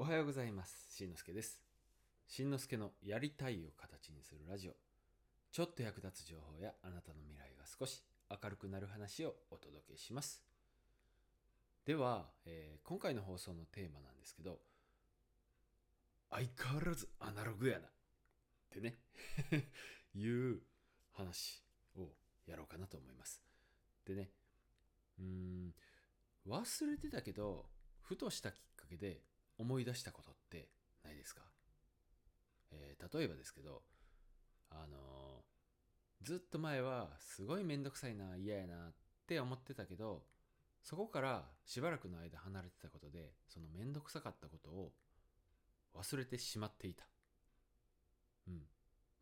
おはようございます。しんのすけです。しんのすけのやりたいを形にするラジオ。ちょっと役立つ情報やあなたの未来が少し明るくなる話をお届けします。では、えー今回の放送のテーマなんですけど、相変わらずアナログやなってね、いう話をやろうかなと思います。でね、うーん、忘れてたけど、ふとしたきっかけで思い出したことってないですか、えー例えばですけど、あのーずっと前はすごいめんどくさいな、嫌やなって思ってたけど、そこからしばらくの間離れてたことで、そのめんどくさかったことを忘れてしまっていた。うん。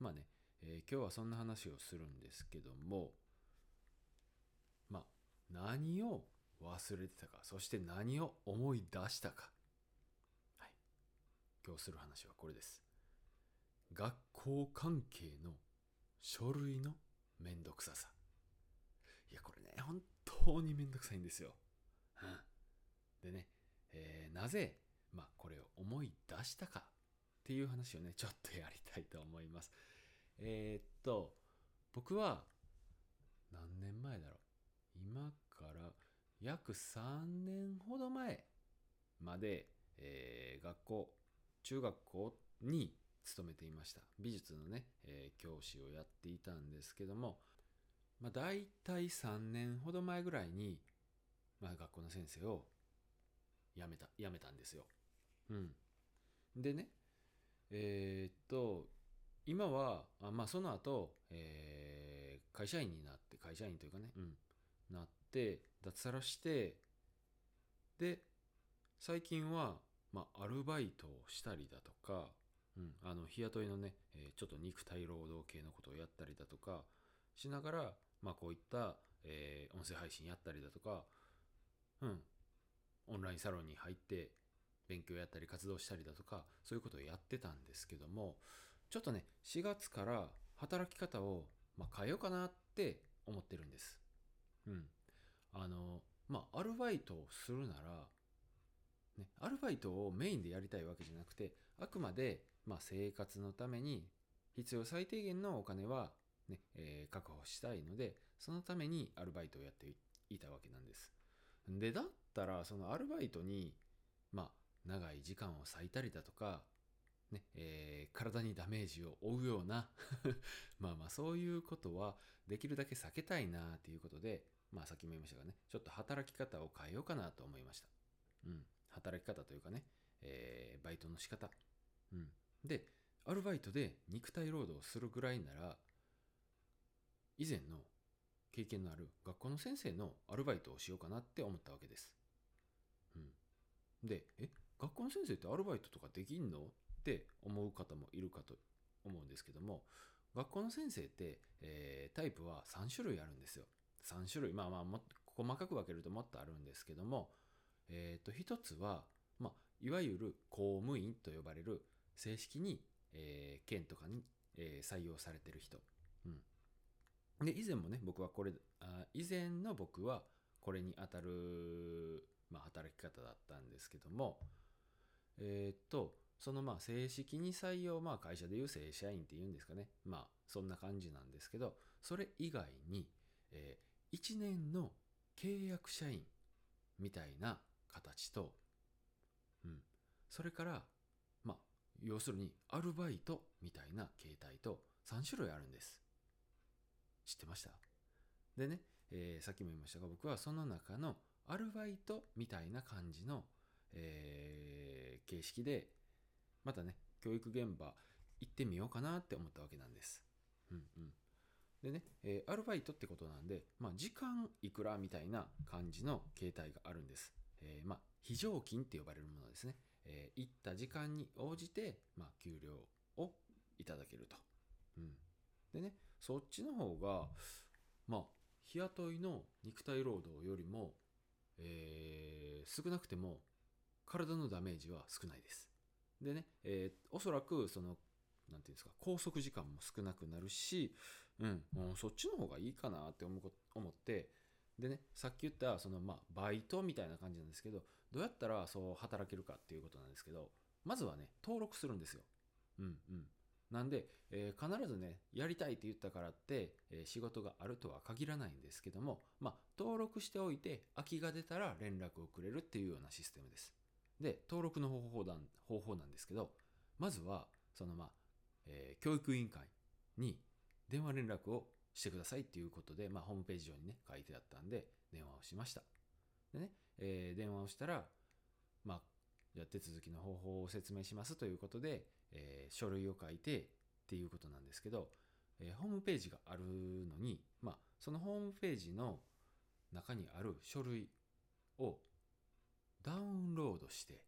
まあね、えー今日はそんな話をするんですけども、まあ、何を忘れてたか、そして何を思い出したか。今日する話はこれです。学校関係の書類のめんどくささ。いや、これね、本当にめんどくさいんですよ。うん。でね、えーなぜ、まあ、これを思い出したかっていう話をね、ちょっとやりたいと思います。えーっと、僕は、何年前だろう。今から約3年ほど前まで、えー学校、中学校に勤めていました。美術のね、えー教師をやっていたんですけども、まあ、大体3年ほど前ぐらいに、まあ、学校の先生を辞めた、辞めたんですよ。うん。でね、えーっと、今は、あまあ、その後、えー会社員になって、会社員というかね、うん、なって、脱サラして、で、最近は、まあ、アルバイトをしたりだとか、うん、あの、日雇いのね、えちょっと肉体労働系のことをやったりだとか、しながら、まあ、こういった、えー音声配信やったりだとか、うん、オンラインサロンに入って勉強やったり活動したりだとかそういうことをやってたんですけどもちょっとね4月から働き方を、まあ、変えようかなって思ってるんです。うん。あのまあアルバイトをするならねアルバイトをメインでやりたいわけじゃなくてあくまで、まあ、生活のために必要最低限のお金は、ねえー確保したいのでそのためにアルバイトをやっていたわけなんですで、だったら、そのアルバイトに、まあ、長い時間を割いたりだとか、ね、えー体にダメージを負うような、まあまあ、そういうことは、できるだけ避けたいなっていうことで、まあ、さっきも言いましたがね、ちょっと働き方を変えようかなと思いました。うん。働き方というかね、えーバイトの仕方。うん。で、アルバイトで肉体労働をするぐらいなら、以前の経験のある学校の先生のアルバイトをしようかなって思ったわけです。うん。で、え、学校の先生ってアルバイトとかできんのって思う方もいるかと思うんですけども、学校の先生って、えータイプは3種類あるんですよ。3種類。まあまあ、細かく分けるともっとあるんですけども、えっ、と、一つは、まあ、いわゆる公務員と呼ばれる正式に、えー県とかに、えー採用されてる人。うん。で、以前もね、僕はこれ、あ以前の僕はこれに当たる、まあ、働き方だったんですけども、えーと、そのまあ正式に採用、まあ会社でいう正社員っていうんですかね。まあそんな感じなんですけど、それ以外に、え1年の契約社員みたいな形と、うん。それから、まあ、要するにアルバイトみたいな形態と3種類あるんです。知ってました？でね、えーさっきも言いましたが僕はその中のアルバイトみたいな感じの、えー形式でまたね教育現場行ってみようかなって思ったわけなんです。うんうん、でね、えーアルバイトってことなんで、まあ、時間いくらみたいな感じの形態があるんです。えーまあ、非常勤って呼ばれるものですね。えー行った時間に応じて、まあ、給料をいただけると。うん、でね、そっちの方が、まあ、日雇いの肉体労働よりも、えー少なくても体のダメージは少ないです。でね、えーおそらくその、なんていうんですか、拘束時間も少なくなるし、うん、もうそっちの方がいいかなって思思って、でね、さっき言った、その、まあ、バイトみたいな感じなんですけど、どうやったらそう働けるかっていうことなんですけど、まずはね、登録するんですよ。うんうん。なんで、えー必ずね、やりたいって言ったからって、えー仕事があるとは限らないんですけども、まあ、登録しておいて、空きが出たら連絡をくれるっていうようなシステムです。で、登録の方法なん方法なんですけど、まずは、そのまあ、えー教育委員会に電話連絡をしてくださいっていうことで、まあ、ホームページ上にね、書いてあったんで、電話をしました。でね、えー電話をしたら、まあ、じゃあ手続きの方法を説明しますということで、えー書類を書いてっていうことなんですけど、えーホームページがあるのに、まあ、そのホームページの中にある書類をダウンロードして、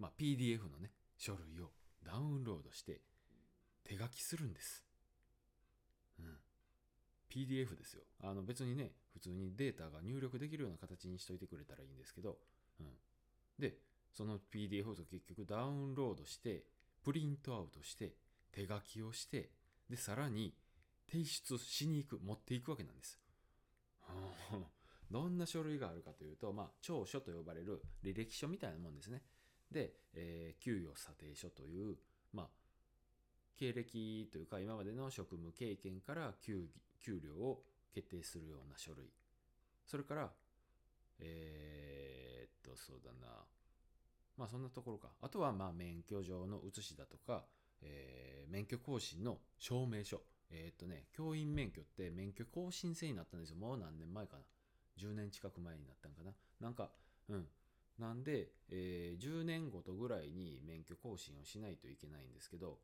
まあ、PDF のね、書類をダウンロードして手書きするんです。PDF ですよ。あの別にね、普通にデータが入力できるような形にしといてくれたらいいんですけど、うん。で、その PDF を結局ダウンロードして、プリントアウトして、手書きをして、で、さらに提出しに行く、持っていくわけなんです。どんな書類があるかというと、まあ、調書と呼ばれる履歴書みたいなもんですね。で、えー給与査定書という、まあ、経歴というか今までの職務経験から給給料を決定するような書類。それから、えーっと、そうだな。まあそんなところか。あとはまあ免許状の写しだとか、えー免許更新の証明書。えーっとね、教員免許って免許更新制になったんですよ。もう何年前かな。10年近く前になったんかな。なんか、うん。なんで、えー10年ごとぐらいに免許更新をしないといけないんですけど、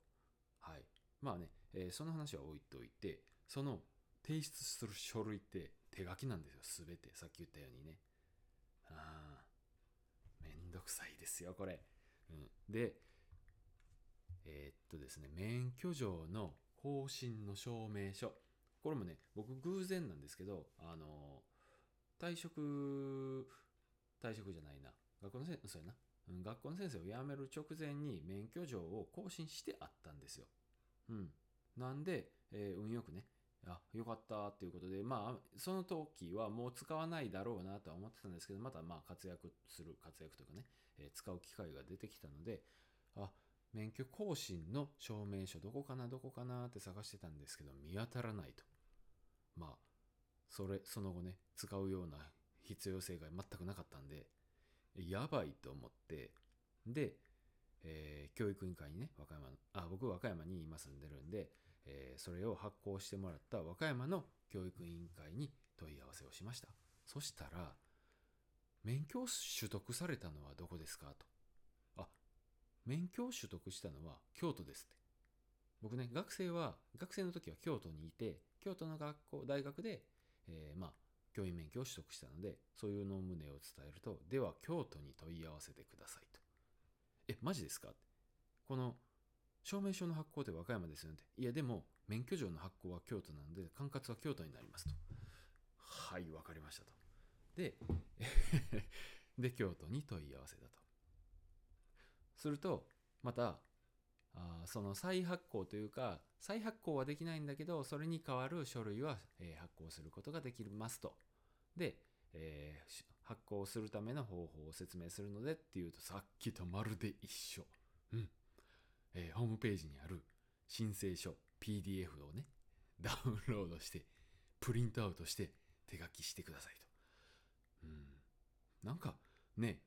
はい。まあね、えーその話は置いといて、その提出する書類って手書きなんですよ。すべて。さっき言ったようにね。ああ。めんどくさいですよ、これ。うん。で、えーっとですね、免許状の更新の証明書。これもね、僕偶然なんですけど、あの退職、退職じゃないな。学校の先生、そうやな。うん、学校の先生を辞める直前に免許状を更新してあったんですよ。うん。なんで、えー運よくね、あ、よかったっていうことで、まあ、その時はもう使わないだろうなとは思ってたんですけど、またまあ活躍する、活躍とかね、えー使う機会が出てきたので、あ、免許更新の証明書どこかな、どこかなって探してたんですけど、見当たらないと。まあ、それ、その後ね、使うような必要性が全くなかったんで、やばいと思って、で、えー教育委員会にね、和歌山、あ、僕和歌山に今住んでるんで、えーそれを発行してもらった和歌山の教育委員会に問い合わせをしました。そしたら、免許を取得されたのはどこですか？と。あ、免許を取得したのは京都ですって。僕ね、学生は、学生の時は京都にいて、京都の学校、大学で、えーまあ、教員免許を取得したので、そういうの旨を伝えると、では京都に問い合わせてくださいと。え、マジですか？この証明書の発行って和歌山ですよねって。いや、でも、免許状の発行は京都なので、管轄は京都になりますと。はい、わかりましたと。で、で、京都に問い合わせだと。すると、また、あその再発行というか、再発行はできないんだけど、それに代わる書類は、えー発行することができますと。で、えー発行するための方法を説明するのでっていうと、さっきとまるで一緒。うん。えーホームページにある申請書、PDF をね、ダウンロードして、プリントアウトして、手書きしてくださいと。うん。なんか、ね、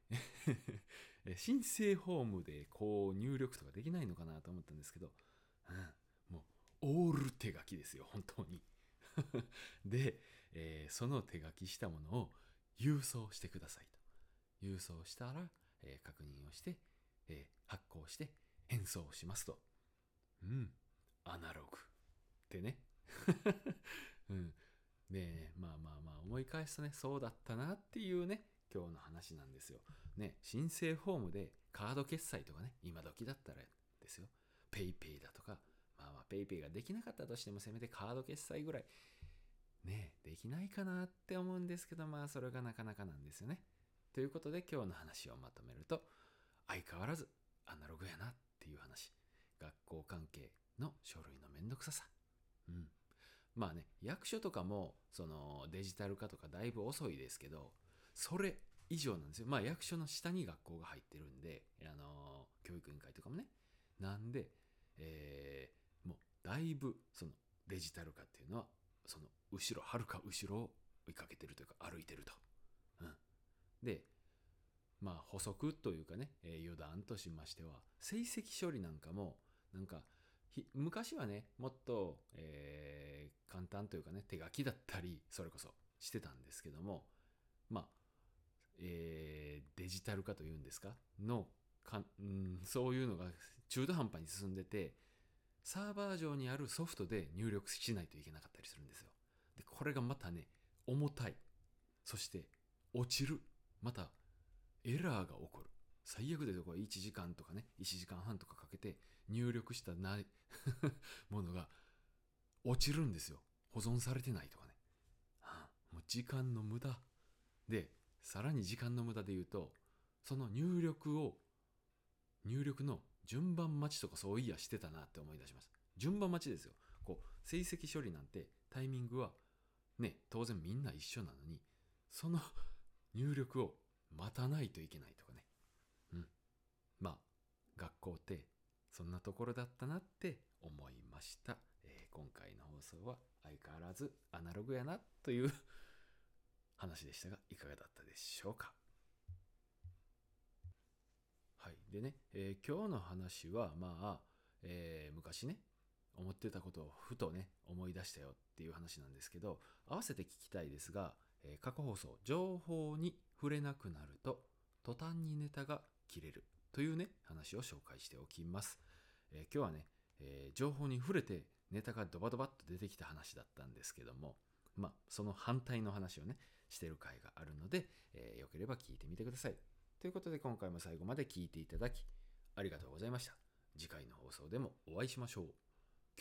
申請フォームでこう入力とかできないのかなと思ったんですけど、うん、もう、オール手書きですよ、本当に。で、えーその手書きしたものを郵送してくださいと。郵送したら、えー確認をして、えー発行して返送しますと。うん。アナログ。ってね。うん。で、まあまあまあ思い返すとね、そうだったなっていうね、今日の話なんですよ。ね、申請フォームでカード決済とかね、今時だったらですよ。ペイペイだとか、まあまあペイペイができなかったとしてもせめてカード決済ぐらい、ね、できないかなって思うんですけど、まあそれがなかなかなんですよね。ということで今日の話をまとめると、相変わらずアナログやなっていう話。学校関係の書類のめんどくささ。うん。まあね、役所とかも、そのデジタル化とかだいぶ遅いですけど、それ以上なんですよ。まあ役所の下に学校が入ってるんで、あの、教育委員会とかもねなんで、えーもうだいぶそのデジタル化っていうのはその後ろはるか後ろを追いかけてるというか歩いてると。うん、でまあ補足というかね、えー余談としましては成績処理なんかもなんか昔はねもっと、えー簡単というかね手書きだったりそれこそしてたんですけどもまあ、えーデジタル化というんですかのかんうんそういうのが中途半端に進んでてサーバー上にあるソフトで入力しないといけなかったりするんですよ。でこれがまたね重たいそして落ちるまたエラーが起こる。最悪でこれ1時間とかね1時間半とかかけて入力したな ものが落ちるんですよ。保存されてないとかね、あもう時間の無駄。でさらに時間の無駄で言うとその入力を入力の順番待ちとかそういやしてたなって思い出します。順番待ちですよ。こう成績処理なんてタイミングはね当然みんな一緒なのにその入力を待たないといけないとかね。うん。まあ学校ってそんなところだったなって思いました、えー今回の放送は相変わらずアナログやなという 話でしたがいかがだったでしょうか。はい。でね、えー今日の話はまあ、えー昔ね思ってたことをふとね思い出したよっていう話なんですけど合わせて聞きたいですが、え過去放送情報に触れなくなると途端にネタが切れるというね話を紹介しておきます、えー今日はね、えー情報に触れてネタがドバドバっと出てきた話だったんですけどもまあその反対の話をねしてる回があるので、えーよければ聞いてみてください。ということで今回も最後まで聞いていただきありがとうございました。次回の放送でもお会いしましょう。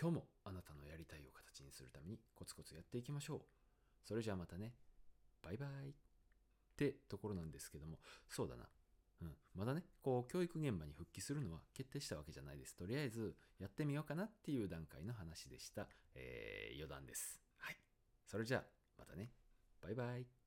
今日もあなたのやりたいを形にするためにコツコツやっていきましょう。それじゃあまたね。バイバイ。ってところなんですけども。そうだな。うん、まだねこう教育現場に復帰するのは決定したわけじゃないです。とりあえずやってみようかなっていう段階の話でした、えー余談です。はい。それじゃあまたね。バイバイ。